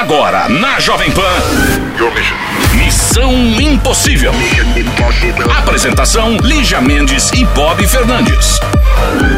Agora, na Jovem Pan. Missão Impossível. Apresentação: Lígia Mendes e Bob Fernandes.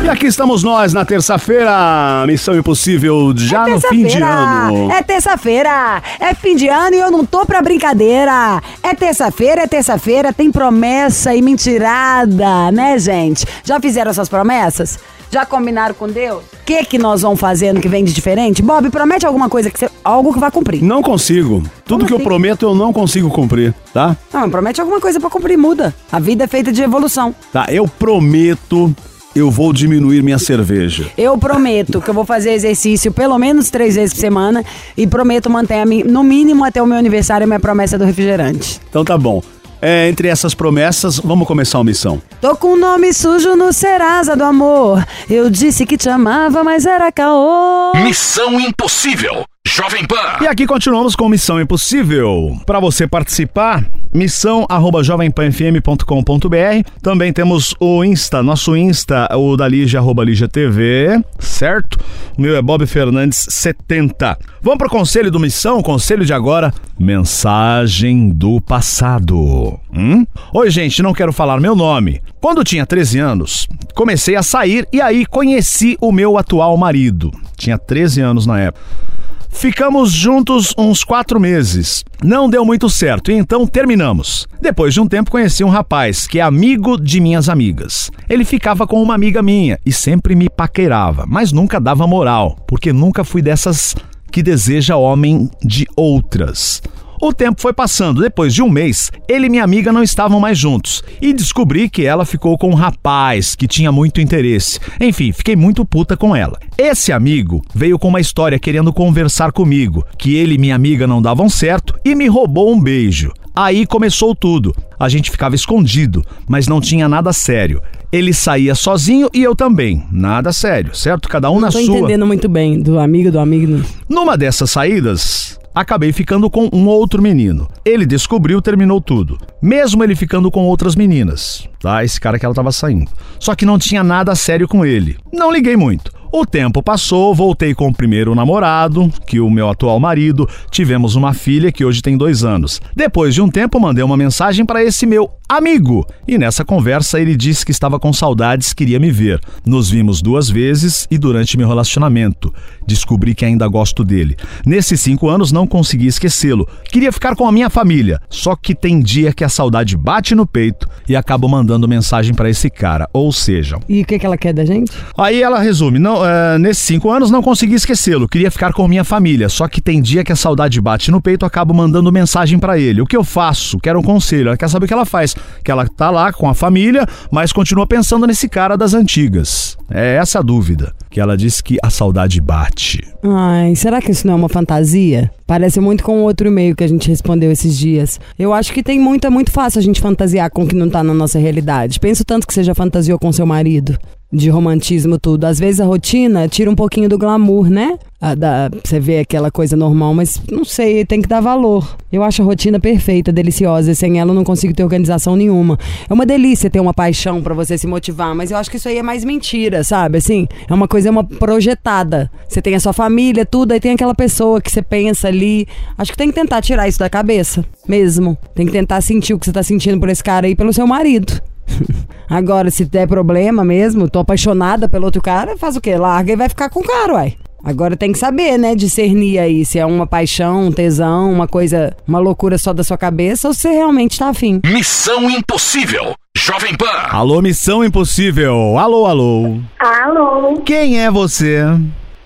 E aqui estamos nós na terça-feira, Missão Impossível, já no fim de ano. É terça-feira, é fim de ano e eu não tô pra brincadeira. É terça-feira, é terça-feira, tem promessa e mentirada, né, gente? Já fizeram essas promessas? Já combinaram com Deus? O que que nós vamos fazer no que vem de diferente? Bob, promete alguma coisa que você, algo que vai cumprir. Não consigo. Tudo Como que eu assim? prometo eu não consigo cumprir, tá? Não, promete alguma coisa pra cumprir, muda. A vida é feita de evolução. Tá, eu prometo eu vou diminuir minha cerveja. Eu prometo que eu vou fazer exercício pelo menos três vezes por semana e prometo manter a mim, no mínimo até o meu aniversário minha promessa do refrigerante. Então tá bom. É, entre essas promessas, vamos começar a missão. Tô com o nome sujo no Serasa do amor. Eu disse que te amava, mas era caô. Missão Impossível. Jovem Pan. E aqui continuamos com Missão Impossível. Para você participar, missão arroba jovempanfm.com.br. Também temos o Insta, nosso Insta, o da Lígia, arroba Lígia TV, certo? O meu é Bob Fernandes 70. Vamos pro conselho do Missão, conselho de agora, mensagem do passado. Hum? Oi, gente, não quero falar meu nome. Quando tinha 13 anos, comecei a sair e aí conheci o meu atual marido. Tinha 13 anos na época. Ficamos juntos uns quatro meses. Não deu muito certo e então terminamos. Depois de um tempo conheci um rapaz que é amigo de minhas amigas. Ele ficava com uma amiga minha e sempre me paquerava, mas nunca dava moral, porque nunca fui dessas que deseja homem de outras. O tempo foi passando. Depois de um mês, ele e minha amiga não estavam mais juntos. E descobri que ela ficou com um rapaz que tinha muito interesse. Enfim, fiquei muito puta com ela. Esse amigo veio com uma história querendo conversar comigo, que ele e minha amiga não davam certo e me roubou um beijo. Aí começou tudo. A gente ficava escondido, mas não tinha nada sério. Ele saía sozinho e eu também. Nada sério, certo? Cada um na Tô sua. entendendo muito bem do amigo do amigo. Numa dessas saídas, acabei ficando com um outro menino. Ele descobriu, terminou tudo. Mesmo ele ficando com outras meninas, tá? Esse cara que ela tava saindo. Só que não tinha nada sério com ele. Não liguei muito. O tempo passou, voltei com o primeiro namorado, que o meu atual marido, tivemos uma filha que hoje tem dois anos. Depois de um tempo, mandei uma mensagem para esse meu amigo. E nessa conversa ele disse que estava com saudades, queria me ver. Nos vimos duas vezes e durante meu relacionamento. Descobri que ainda gosto dele. Nesses cinco anos não consegui esquecê-lo. Queria ficar com a minha família. Só que tem dia que a saudade bate no peito e acabo mandando mensagem para esse cara. Ou seja, E o que, que ela quer da gente? Aí ela resume: não, é, nesses cinco anos não consegui esquecê-lo, queria ficar com minha família, só que tem dia que a saudade bate no peito, acabo mandando mensagem pra ele. O que eu faço? Quero um conselho. Ela quer saber o que ela faz. Que ela tá lá com a família, mas continua pensando nesse cara das antigas. É essa a dúvida. Que ela disse que a saudade bate. Ai, será que isso não é uma fantasia? Parece muito com outro e-mail que a gente respondeu esses dias. Eu acho que tem muito, é muito fácil a gente fantasiar com o que não tá na nossa realidade. Penso tanto que você já fantasiou com seu marido. De romantismo, tudo. Às vezes a rotina tira um pouquinho do glamour, né? A da, você vê aquela coisa normal, mas não sei, tem que dar valor. Eu acho a rotina perfeita, deliciosa. Sem ela eu não consigo ter organização nenhuma. É uma delícia ter uma paixão pra você se motivar, mas eu acho que isso aí é mais mentira, sabe? Assim, é uma coisa, é uma projetada. Você tem a sua família, tudo, aí tem aquela pessoa que você pensa ali. Acho que tem que tentar tirar isso da cabeça, mesmo. Tem que tentar sentir o que você tá sentindo por esse cara aí, pelo seu marido. Agora, se der problema mesmo, tô apaixonada pelo outro cara, faz o quê? Larga e vai ficar com o cara, uai. Agora tem que saber, né, discernir aí se é uma paixão, um tesão, uma coisa, uma loucura só da sua cabeça ou se você realmente tá afim. Missão Impossível. Jovem Pan. Alô, Missão Impossível. Alô, alô. Alô, Quem é você?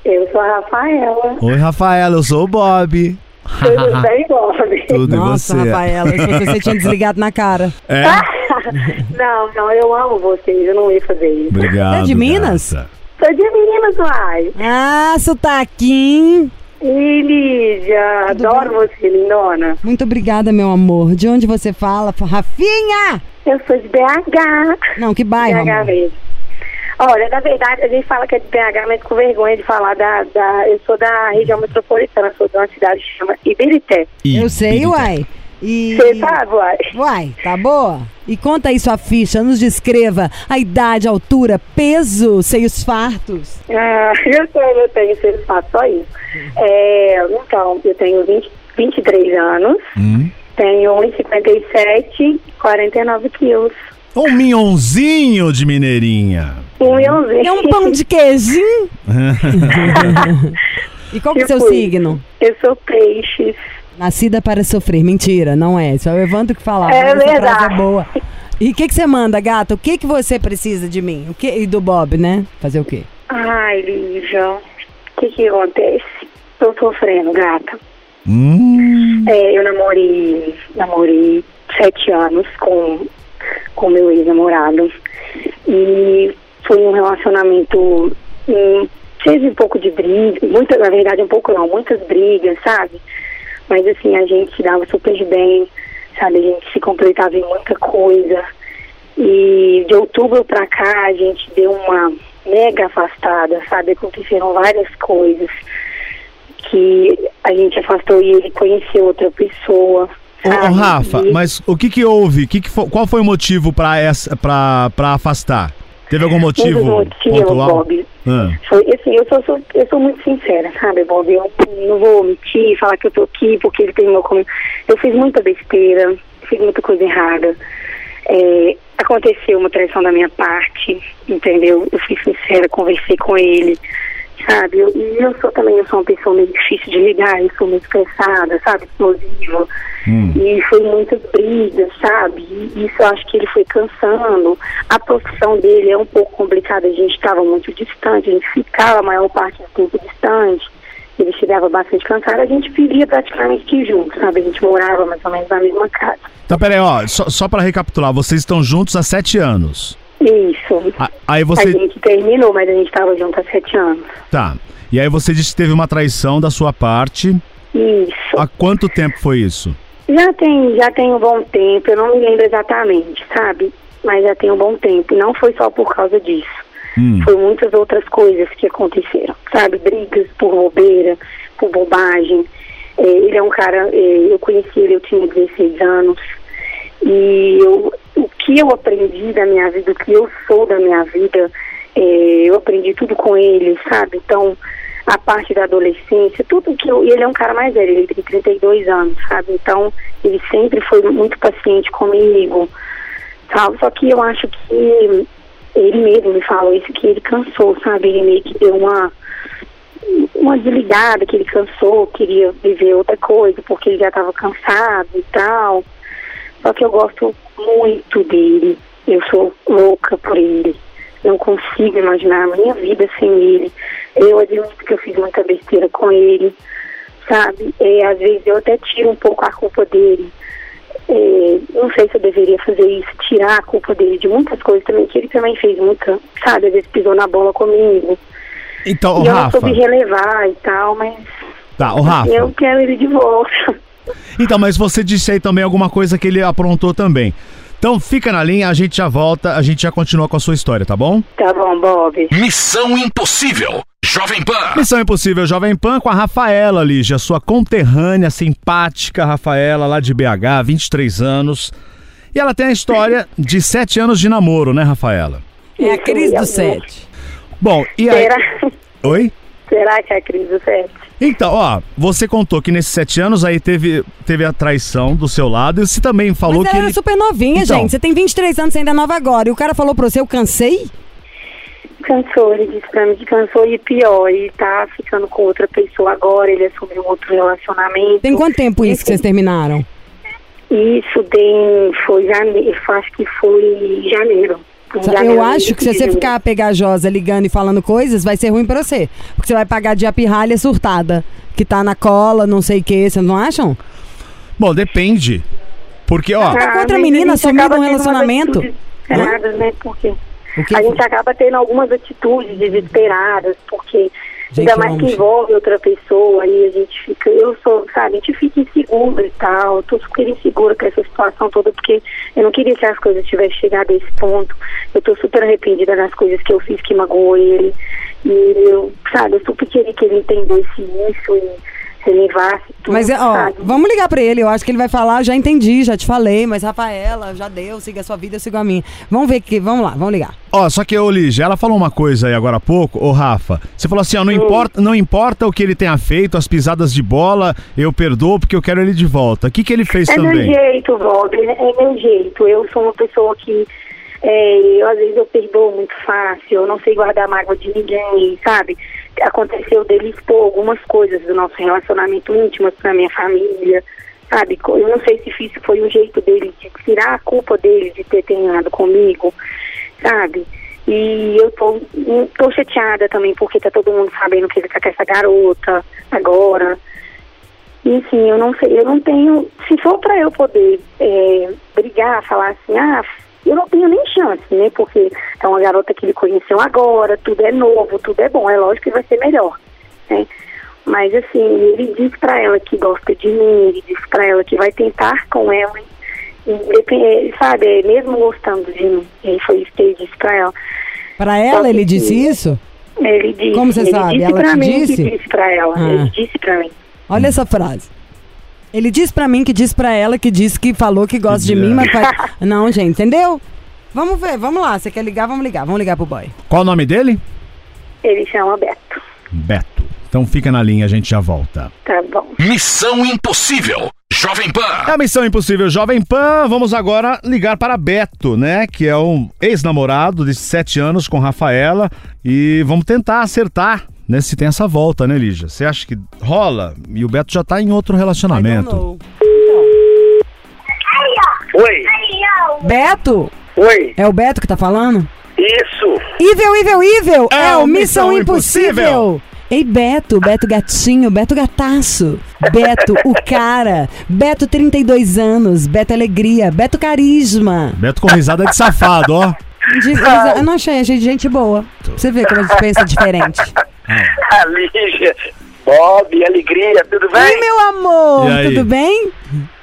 eu sou a Rafaela. Oi, Rafaela, eu sou o Bob. Tudo bem, Bob? Tudo Nossa, e você? Rafaela, eu achei que você tinha desligado na cara. É? não, não, eu amo vocês, eu não ia fazer isso. Obrigado. Você é de Minas? gata. Sou de Minas, uai. Ah, sotaquinho. E Lídia, adoro você, lindona. Muito obrigada, meu amor. De onde você fala? Rafinha! Eu sou de BH. Não, que bairro, BH amor? mesmo. Olha, na verdade, a gente fala que é de BH, mas com vergonha de falar da, da... Eu sou da região metropolitana, sou de uma cidade que chama Ibirité. Eu sei, uai. E... Você sabe, uai. Uai, tá boa? E conta aí sua ficha, nos descreva a idade, altura, peso, seios fartos. Ah, eu, sou, eu tenho seres fatos, só isso. É, então, eu tenho 20, 23 anos, Hum. tenho 1,57, 49 quilos. Um minhonzinho de mineirinha. Um milhãozinho. É um pão de queijinho? e qual que é o seu Tipo signo? Eu sou peixes. Nascida para sofrer. Mentira, não é. Só o Evandro que falava. É frase verdade. é boa. E o que, que você manda, gata? O que, que você precisa de mim? O que, e do Bob, né? Fazer o quê? Ai, Lívia, o que que acontece? Tô sofrendo, gata. Hum. É, eu namorei, namorei sete anos com com meu ex-namorado e foi um relacionamento hum, teve um pouco de briga, muita, na verdade um pouco não, muitas brigas, sabe? Mas assim, a gente se dava super bem, sabe? A gente se completava em muita coisa. E de outubro pra cá a gente deu uma mega afastada, sabe? Aconteceram várias coisas que a gente afastou e ele conheceu outra pessoa. Ô, ô? Rafa, E- mas o que que houve? Que que fo- qual foi o motivo pra essa pra, pra afastar? Teve algum motivo Um motivos? Bob, Ah. foi assim, eu sou, sou- eu sou muito sincera, sabe, Bob? Eu não vou mentir, falar que eu tô aqui porque ele terminou comigo. Eu fiz muita besteira, fiz muita coisa errada. É, aconteceu uma traição da minha parte, entendeu? Eu fui sincera, conversei com ele, sabe? Eu- E eu, sou também, eu sou uma pessoa meio difícil de ligar, eu sou muito estressada, sabe? Explosiva. Hum. E foi muitas brigas, sabe? E isso eu acho que ele foi cansando. A profissão dele é um pouco complicada, a gente estava muito distante, a gente ficava a maior parte do tempo distante. Ele chegava bastante cansado, a gente vivia praticamente que junto, sabe? A gente morava mais ou menos na mesma casa. Então, peraí, ó, só, só pra recapitular, vocês estão juntos há sete anos. Isso. A- Aí A você. gente terminou, mas a gente estava junto há sete anos. Tá. E aí você disse que teve uma traição da sua parte. Isso. Há quanto tempo foi isso? Já tem, já tem um bom tempo, eu não me lembro exatamente, sabe? Mas já tem um bom tempo. E não foi só por causa disso. Hum. Foi muitas outras coisas que aconteceram, sabe? Brigas por bobeira, por bobagem. É, ele é um cara, é, eu conheci ele, eu tinha 16 anos. E eu, que eu aprendi da minha vida, o que eu sou da minha vida, é, eu aprendi tudo com ele, sabe? Então, a parte da adolescência, tudo que eu. e Ele é um cara mais velho, ele tem 32 anos, sabe? Então, ele sempre foi muito paciente comigo, sabe? Só que eu acho que ele mesmo me falou isso, que ele cansou, sabe? Ele meio que deu uma uma desligada, que ele cansou, queria viver outra coisa, porque ele já estava cansado e tal. Só que eu gosto muito dele. Eu sou louca por ele. Não consigo imaginar a minha vida sem ele. Eu admito que eu fiz muita besteira com ele, sabe? É, às vezes eu até tiro um pouco a culpa dele. É, não sei se eu deveria fazer isso, tirar a culpa dele de muitas coisas também, que ele também fez muita, sabe? Às vezes pisou na bola comigo. Então, e eu não Rafa. soube relevar e tal, mas Tá, ô Rafa. eu quero ele de volta. Então, mas você disse aí também alguma coisa que ele aprontou também. Então fica na linha, a gente já volta, a gente já continua com a sua história, tá bom? Tá bom, Bob. Missão Impossível. Jovem Pan. Missão Impossível Jovem Pan com a Rafaela, Lígia, sua conterrânea, simpática Rafaela, lá de BH, 23 anos. E ela tem a história de 7 anos de namoro, né, Rafaela? É a crise do amor. sete. Bom, e aí... Será, Oi? será que é a crise do sete? Então, ó, você contou que nesses sete anos aí teve, teve a traição do seu lado e você também falou Mas que ela ele... era super novinha, Então. gente. Você tem 23 anos, você ainda é nova agora. E o cara falou pra você, eu cansei? Cansou, ele disse pra mim que cansou e pior, ele tá ficando com outra pessoa agora, ele assumiu outro relacionamento. Tem quanto tempo isso que vocês terminaram? Isso tem, foi janeiro, acho que foi janeiro. Eu acho que se você ficar pegajosa ligando e falando coisas, vai ser ruim pra você. Porque você vai pagar de a pirralha surtada. Que tá na cola, não sei o que, vocês não acham? Bom, depende. Porque, ó... Tá com outra menina a gente assumindo acaba um relacionamento? Erradas, né? Porque a gente acaba tendo algumas atitudes desesperadas, porque Gente, ainda mais que envolve outra pessoa, aí a gente fica, eu sou, sabe, a gente fica insegura e tal, eu tô super insegura com essa situação toda, porque eu não queria que as coisas tivessem chegado a esse ponto. Eu tô super arrependida das coisas que eu fiz que magoou ele. E eu, sabe, eu super queria que ele entendesse isso e levasse tudo, Mas, ó, sabe? vamos ligar pra ele. Eu acho que ele vai falar, já entendi, já te falei, mas Rafaela, já deu, siga a sua vida, eu sigo a minha. Vamos ver que, vamos lá, vamos ligar. Ó, só que, ô Lígia, ela falou uma coisa aí agora há pouco, ô Rafa. Você falou assim, ó, não importa, não importa o que ele tenha feito, as pisadas de bola, eu perdoo porque eu quero ele de volta. O que, que ele fez É meu também? jeito, Bob, é meu jeito. Eu sou uma pessoa que, é, eu, às vezes, eu perdoo muito fácil, eu não sei guardar mágoa de ninguém, sabe? Aconteceu dele expor algumas coisas do nosso relacionamento íntimo pra minha família, sabe? Eu não sei se isso foi um jeito dele de tirar a culpa dele de ter terminado comigo, sabe? E eu tô, tô chateada também porque tá todo mundo sabendo que ele tá com essa garota agora. Enfim, eu não sei, eu não tenho. Se for para eu poder é, brigar, falar assim, ah, eu não tenho nem chance, né? Porque é uma garota que ele conheceu agora, tudo é novo, tudo é bom, é lógico que vai ser melhor, né? Mas assim, ele disse para ela que gosta de mim, ele disse para ela que vai tentar com ela, independente, sabe, é, mesmo gostando de mim. E foi isso que ele disse para ela. Pra ela, ele disse isso? Ele disse, Como você ele sabe? disse Ela pra te mim disse? que disse para ela, Ah. ele disse para mim. Olha essa frase. Ele disse pra mim que disse pra ela que disse que falou que gosta de mim, mas faz... Não, gente, entendeu? Vamos ver, vamos lá. Você quer ligar? Vamos ligar. Vamos ligar pro boy. Qual o nome dele? Ele chama Beto. Beto. Então fica na linha, a gente já volta. Tá bom. Missão Impossível. Jovem É Pan. a Missão Impossível Jovem Pan. Vamos agora ligar para Beto, né? Que é um ex-namorado de 7 anos com Rafaela. E vamos tentar acertar, né? Se tem essa volta, né, Lígia? Você acha que rola? E o Beto já tá em outro relacionamento. Oi, Beto? oi, É o Beto que tá falando? isso. Ível, Ível, Ível! É É, o o Missão Missão Impossível! Impossível. Ei, Beto, Beto Gatinho, Beto Gataço, Beto, o cara, Beto 32 anos, Beto Alegria, Beto Carisma. Beto com risada de safado, ó. De- eu não achei, achei gente boa. Você ver como a gente pensa diferente. A Lígia, Bob, alegria, tudo Oi, bem? meu amor, E tudo bem?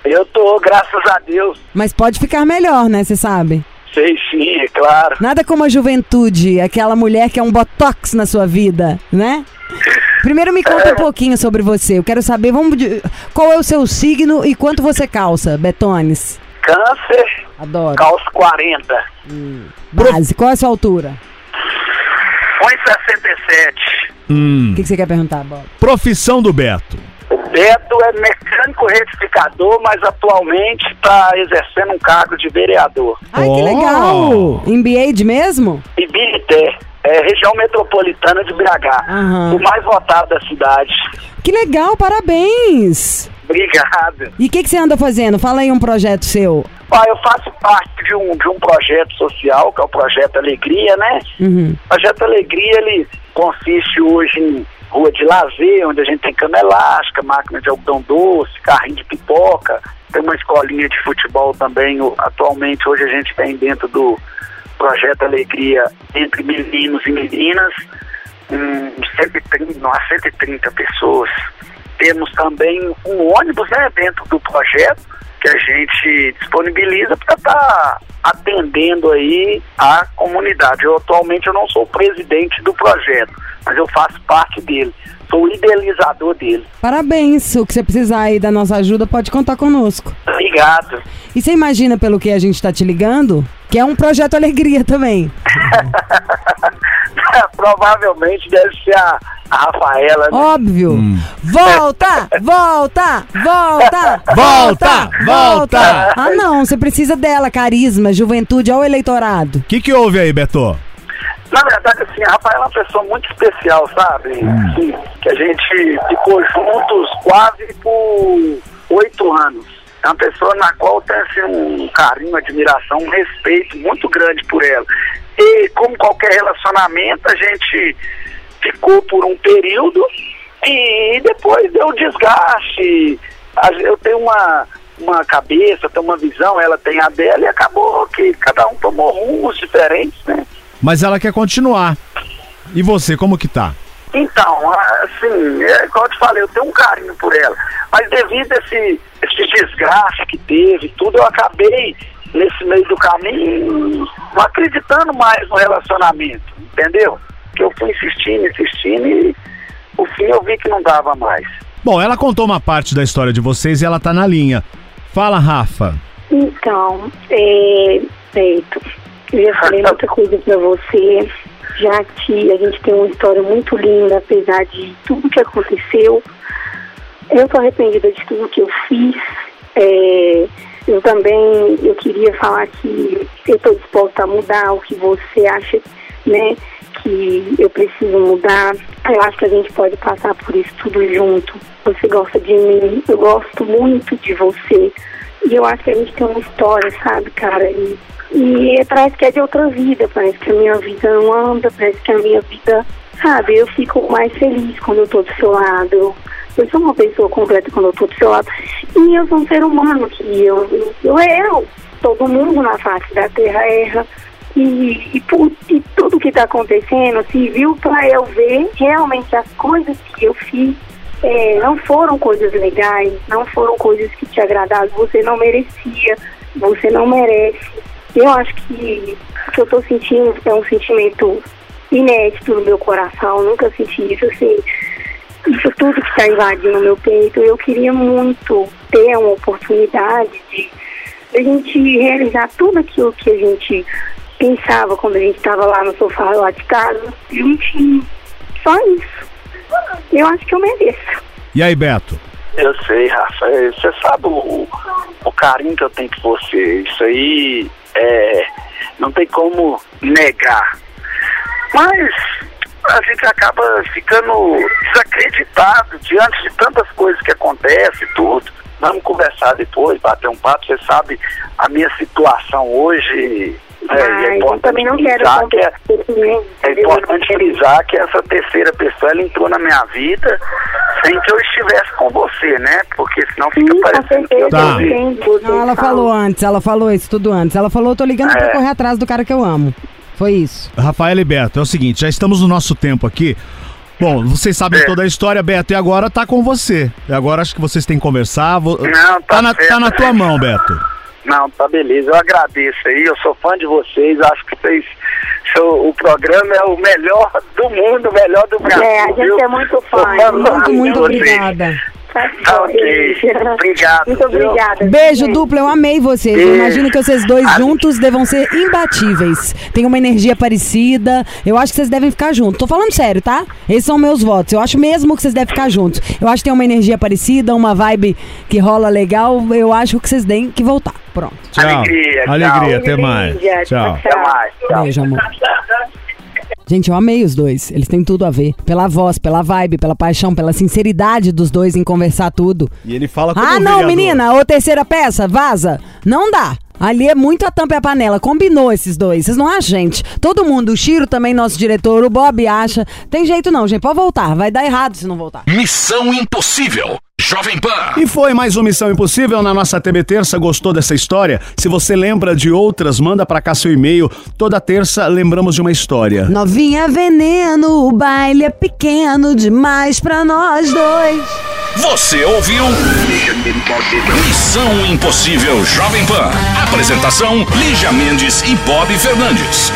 Eu tô, graças a Deus. Mas pode ficar melhor, né, você sabe? Sei sim, é claro. Nada como a juventude, aquela mulher que é um botox na sua vida, né? Primeiro me conta um pouquinho sobre você. Eu quero saber, vamos de- qual é o seu signo e quanto você calça, Betones? Câncer, Adoro. calço 40. Base, qual é a sua altura? 1,67. Hum. O que, que você quer perguntar, Bob? Profissão do Beto. O Beto é mecânico retificador, mas atualmente está exercendo um cargo de vereador. Ai, que Oh. legal! MBA de mesmo? Ibirité, é região metropolitana de BH. Aham. O mais votado da cidade. Que legal, parabéns! Obrigado. E o que, que você anda fazendo? Fala aí um projeto seu. Ah, eu faço parte de um, de um projeto social, que é o Projeto Alegria, né? Uhum. O Projeto Alegria, ele consiste hoje em rua de lazer, onde a gente tem cama elástica, máquina de algodão doce, carrinho de pipoca, tem uma escolinha de futebol também. Atualmente, hoje a gente tem dentro do Projeto Alegria, entre meninos e meninas, um 130, umas 130 pessoas. Temos também um ônibus né, dentro do projeto, que a gente disponibiliza para estar atendendo aí a comunidade. Eu atualmente eu não sou presidente do projeto, mas eu faço parte dele. Sou o idealizador dele. Parabéns. O que você precisar aí da nossa ajuda, pode contar conosco. Obrigado. E você imagina pelo que a gente tá te ligando? Que é um projeto alegria também. Provavelmente deve ser a, a Rafaela. né? Óbvio. Volta! Volta! Volta! Volta! Volta! Ah, não, você precisa dela, carisma, juventude ao eleitorado. O que, que houve aí, Beto? Na verdade, assim, a Rafaela é uma pessoa muito especial, sabe? Assim, que a gente ficou juntos quase por oito anos. É uma pessoa na qual tem assim, um carinho, admiração, um respeito muito grande por ela. E como qualquer relacionamento, a gente ficou por um período e depois deu desgaste. Eu tenho uma, uma cabeça, tenho uma visão, ela tem a dela e acabou que cada um tomou rumos diferentes, né? Mas ela quer continuar. E você, como que tá? Então, assim, é, como eu te falei, eu tenho um carinho por ela. Mas devido a esse, esse desgaste que teve, tudo, eu acabei, nesse meio do caminho, não acreditando mais no relacionamento, entendeu? Que eu fui insistindo, insistindo e, por fim, eu vi que não dava mais. Bom, ela contou uma parte da história de vocês e ela tá na linha. Fala, Rafa. Então, é, Beto, eu já falei muita coisa pra você, já que a gente tem uma história muito linda, apesar de tudo que aconteceu. Eu tô arrependida de tudo que eu fiz. É, eu também eu queria falar que eu estou disposta a mudar o que você acha, né? Que eu preciso mudar. Eu acho que a gente pode passar por isso tudo junto. Você gosta de mim, eu gosto muito de você. E eu acho que a gente tem uma história, sabe, cara? E, e parece que é de outra vida, parece que a minha vida não anda, parece que a minha vida, sabe, eu fico mais feliz quando eu tô do seu lado. Eu, sou uma pessoa completa quando eu tô do seu lado. E eu sou um ser humano que eu, eu, eu erro. Todo mundo na face da terra erra. E, e, e tudo que está acontecendo serviu para eu ver realmente as coisas que eu fiz é, não foram coisas legais, não foram coisas que te agradaram, você não merecia, você não merece. Eu acho que o que eu estou sentindo é um sentimento inédito no meu coração, nunca senti isso assim. Isso tudo que está invadindo o meu peito, eu queria muito ter uma oportunidade de, a gente realizar tudo aquilo que a gente pensava quando a gente estava lá no sofá lá de casa, juntinho. Só isso. Eu acho que eu mereço. E aí, Beto? Eu sei, Rafa. Você sabe o, o carinho que eu tenho por você. Isso aí é, não tem como negar. Mas a gente acaba ficando desacreditado diante de tantas coisas que acontecem tudo. Vamos conversar depois, bater um papo. Você sabe a minha situação hoje. É, é eu importante também não quero que é, é importante frisar que essa terceira pessoa ela entrou na minha vida sem que eu estivesse com você, né? Porque senão fica Sim, parecendo que eu Tá. Não, ela falou antes, ela falou isso tudo antes. Ela falou, eu tô ligando pra É. correr atrás do cara que eu amo. Foi isso. Rafael e Beto, é o seguinte, já estamos no nosso tempo aqui. Bom, vocês sabem É. toda a história, Beto, e agora tá com você. E agora acho que vocês têm que conversar. Vo- Não, tá na, certo, tá na tua mão, Beto. Não, tá beleza. Eu agradeço aí. Eu sou fã de vocês. Acho que vocês. seu- o programa é o melhor do mundo, o melhor do Brasil. É, a gente viu? é muito fã. Muito, muito obrigada. Tá Tá ok. Obrigado, Muito viu? obrigada. Beijo gente. duplo, eu amei vocês. Eu imagino que vocês dois juntos devam ser imbatíveis. Tem uma energia parecida. Eu acho que vocês devem ficar juntos. Tô falando sério, tá? Esses são meus votos. Eu acho mesmo que vocês devem ficar juntos. Eu acho que tem uma energia parecida, uma vibe que rola legal. Eu acho que vocês têm que voltar. Pronto. Tchau. Alegria, tchau. Alegria, até mais. Tchau. Até mais. Tchau. Beijo, amor. Gente, eu amei os dois. Eles têm tudo a ver. Pela voz, pela vibe, pela paixão, pela sinceridade dos dois em conversar tudo. E ele fala como Ah, não, vereador. menina, ô terceira peça, vaza. Não dá. Ali é muito a tampa e a panela. Combinou esses dois. Vocês não acham, gente? Todo mundo, o Chiro também, nosso diretor, o Bob acha. Tem jeito não, gente. Pode voltar. Vai dar errado se não voltar. Missão Impossível. Jovem Pan. E foi mais uma Missão Impossível na nossa TB Terça. Gostou dessa história? Se você lembra de outras, manda pra cá seu e-mail. Toda terça lembramos de uma história. Novinha veneno, o baile é pequeno demais pra nós dois. Você ouviu? Missão Impossível Jovem Pan. Apresentação: Lígia Mendes e Bob Fernandes.